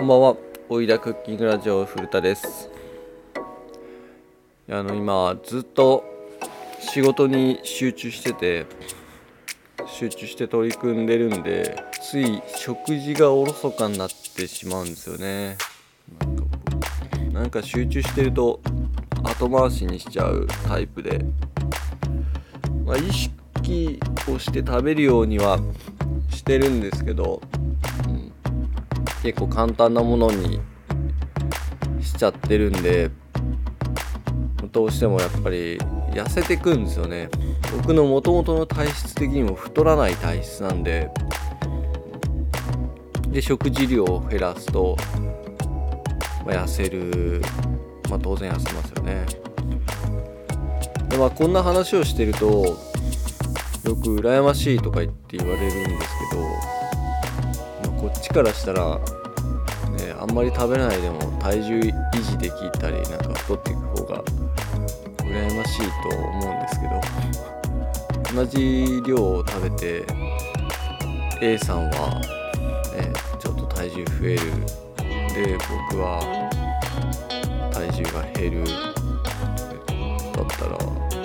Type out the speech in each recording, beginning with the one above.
こんばんは、おいだクッキングラジオ古田です。あの今ずっと仕事に集中してて集中して取り組んでるんでつい食事がおろそかになってしまうんですよね。なんか集中してると後回しにしちゃうタイプで、まあ、意識をして食べるようにはしてるんですけど、結構簡単なものにしちゃってるんでどうしてもやっぱり痩せてくんですよね。僕の元々の体質的にも太らない体質なんでで食事量を減らすと、まあ、痩せるまあ当然痩せますよね。でまあこんな話をしてるとよく羨ましいとか言って言われるんですけどこっちからしたら、ね、あんまり食べないでも体重維持できたりなんか太っていく方が羨ましいと思うんですけど同じ量を食べて A さんは、ね、ちょっと体重増える。で僕は体重が減る。だったら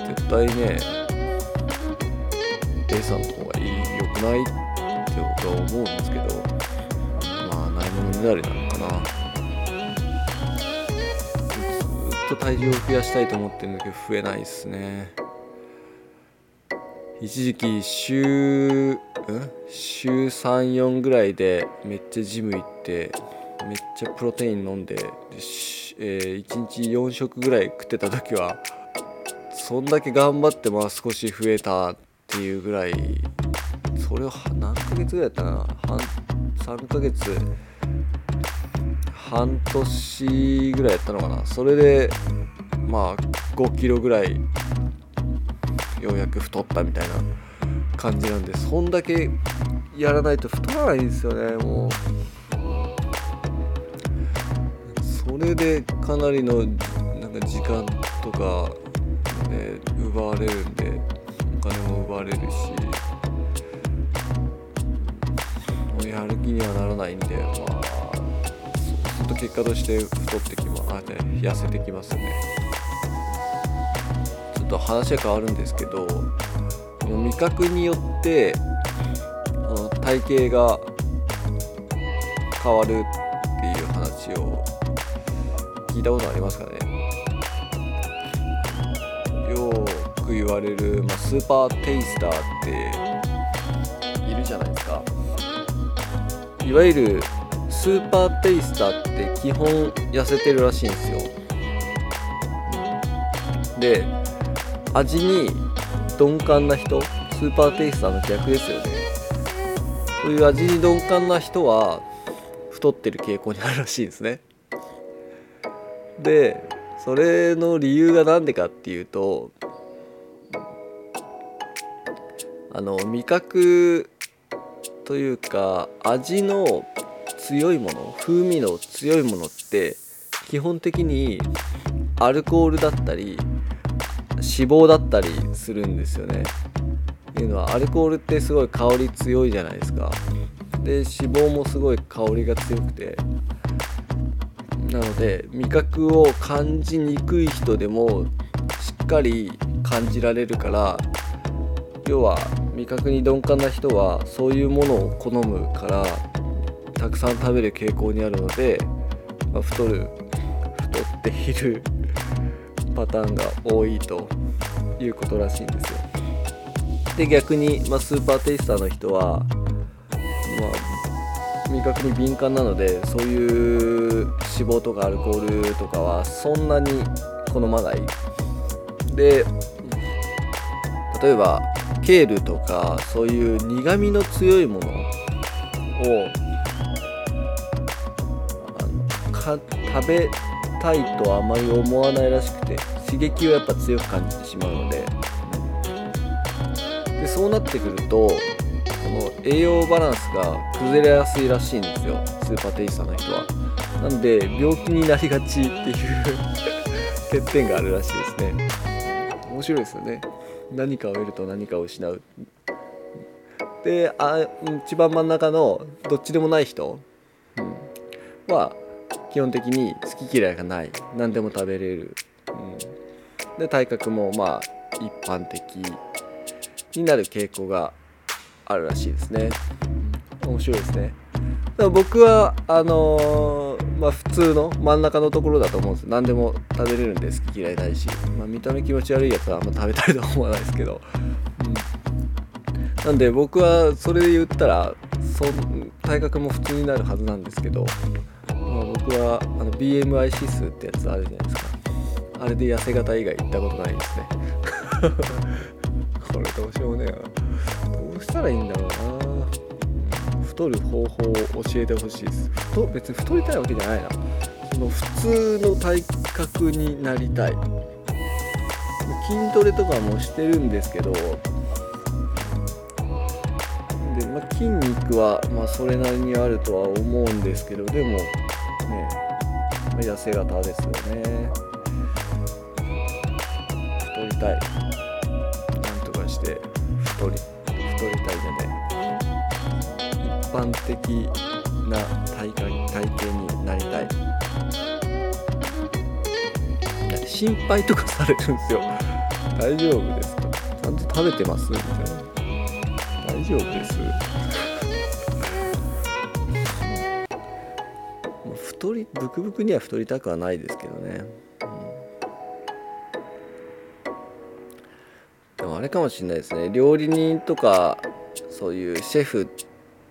絶対ね A さんの方がいい良くないって僕は思うんですけどまあなのかなずっと体重を増やしたいと思ってるんだけど増えないですね。一時期週ん？週34ぐらいでめっちゃジム行ってめっちゃプロテイン飲んででえー1日4食ぐらい食ってた時はそんだけ頑張ってまあ少し増えたっていうぐらいそれを何ヶ月ぐらいやったかな？3ヶ月半年ぐらいやったのかな。それでまあ5キロぐらいようやく太ったみたいな感じなんでそんだけやらないと太らないんですよねもう。それでかなりのなんか時間とか、ね、奪われるんでお金も奪われるしもうやる気にはならないんでまあ。と結果として太ってきまあ、ね、痩せてきますね。ちょっと話は変わるんですけどこの味覚によってあの体型が変わるっていう話を聞いたことありますかね。よく言われる、まあ、スーパーテイスターっているじゃないですか。いわゆるスーパーテイスターって基本痩せてるらしいんですよ。で味に鈍感な人スーパーテイスターの逆ですよね。そういう味に鈍感な人は太ってる傾向にあるらしいんですね。でそれの理由が何でかっていうとあの味覚というか味の強いもの風味の強いものって基本的にアルコールだったり脂肪だったりするんですよね。っていうのはアルコールってすごい香り強いじゃないですか。で脂肪もすごい香りが強くてなので味覚を感じにくい人でもしっかり感じられるから要は味覚に鈍感な人はそういうものを好むからたくさん食べる傾向にあるので、まあ太る太っているパターンが多いということらしいんですよ。で逆に、まあ、スーパーテイスターの人は、まあ、味覚に敏感なのでそういう脂肪とかアルコールとかはそんなに好まない。で例えばケールとかそういう苦味の強いものを食べたいとあまり思わないらしくて刺激をやっぱ強く感じてしまうので。でそうなってくるとこの栄養バランスが崩れやすいらしいんですよスーパーテイスターの人は。なんで病気になりがちっていう 欠点があるらしいですね。面白いですよね。何かを得ると何かを失う。であ一番真ん中のどっちでもない人、うんは基本的に好き嫌いがない。何でも食べれる、うん、で体格もまあ一般的になる傾向があるらしいですね。面白いですね。だから僕はあのー、まあ普通の真ん中のところだと思うんです。何でも食べれるんで好き嫌いないし、まあ、見た目気持ち悪いやつはあんま食べたいとは思わないですけど、うん、なんで僕はそれで言ったらそう体格も普通になるはずなんですけど、まあ、僕はあの BMI 指数ってやつあるじゃないですか。あれで痩せ型以外行ったことないですね。これどうしようね。どうしたらいいんだろうな。太る方法を教えてほしいです。太別に太りたいわけじゃないな。その普通の体格になりたい。筋トレとかもしてるんですけどで、まあ、筋肉はまあそれなりにあるとは思うんですけどでもね、まあ、痩せ型ですよね。太りたい。なんとかして太り太りたいじゃない。一般的な体体型になりたい。心配とかされるんですよ。大丈夫ですか？ちゃんと食べてます？みたいな。丈夫です。太りブクブクには太りたくはないですけどね、うん、でもあれかもしれないですね。料理人とかそういうシェフ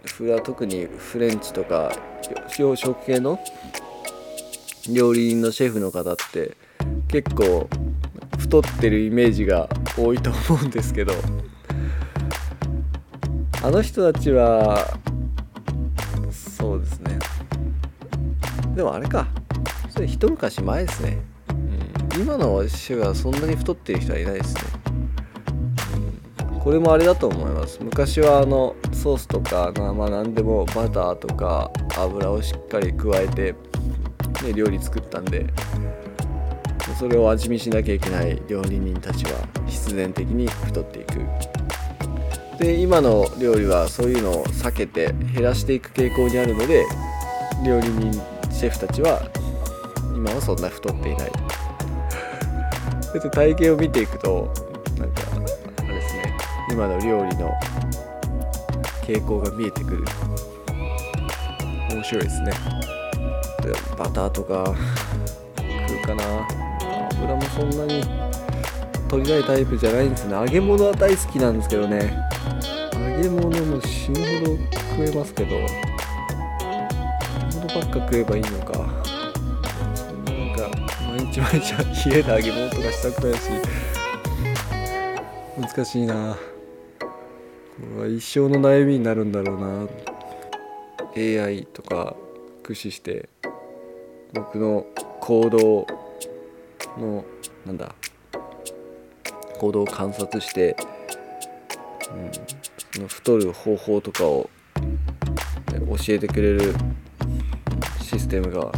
フラ特にフレンチとか洋食系の料理人のシェフの方って結構太ってるイメージが多いと思うんですけど。あの人たちはそうですね。でもあれか。それ一昔前ですね、うん、今のシェフはそんなに太ってる人はいないですね、うん、これもあれだと思います。昔はあのソースとかまあ何でもバターとか油をしっかり加えて、ね、料理作ったんでそれを味見しなきゃいけない料理人たちは必然的に太っていくで今の料理はそういうのを避けて減らしていく傾向にあるので料理人シェフたちは今はそんな太っていない別に体型を見ていくとなんかあれですね。今の料理の傾向が見えてくる。面白いですね。バターとか食うかな。油もそんなに取りたいタイプじゃないんですね。揚げ物は大好きなんですけどね。揚げ物も死ぬほど食えますけど。揚げ物ばっか食えばいいのか。そんななんか毎日毎日家で揚げ物とかしたくないし。難しいな。これは一生の悩みになるんだろうな。AI とか駆使して僕の行動のなんだ行動を観察して、うん、太る方法とかを教えてくれるシステムが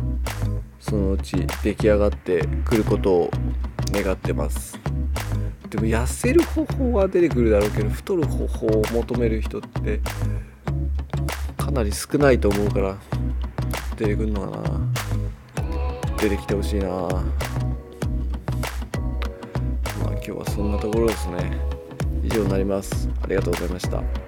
そのうち出来上がってくることを願ってます。でも痩せる方法は出てくるだろうけど太る方法を求める人ってかなり少ないと思うから出てくるのかな。出てきてほしいな。今日はそんなところですね。以上になります。ありがとうございました。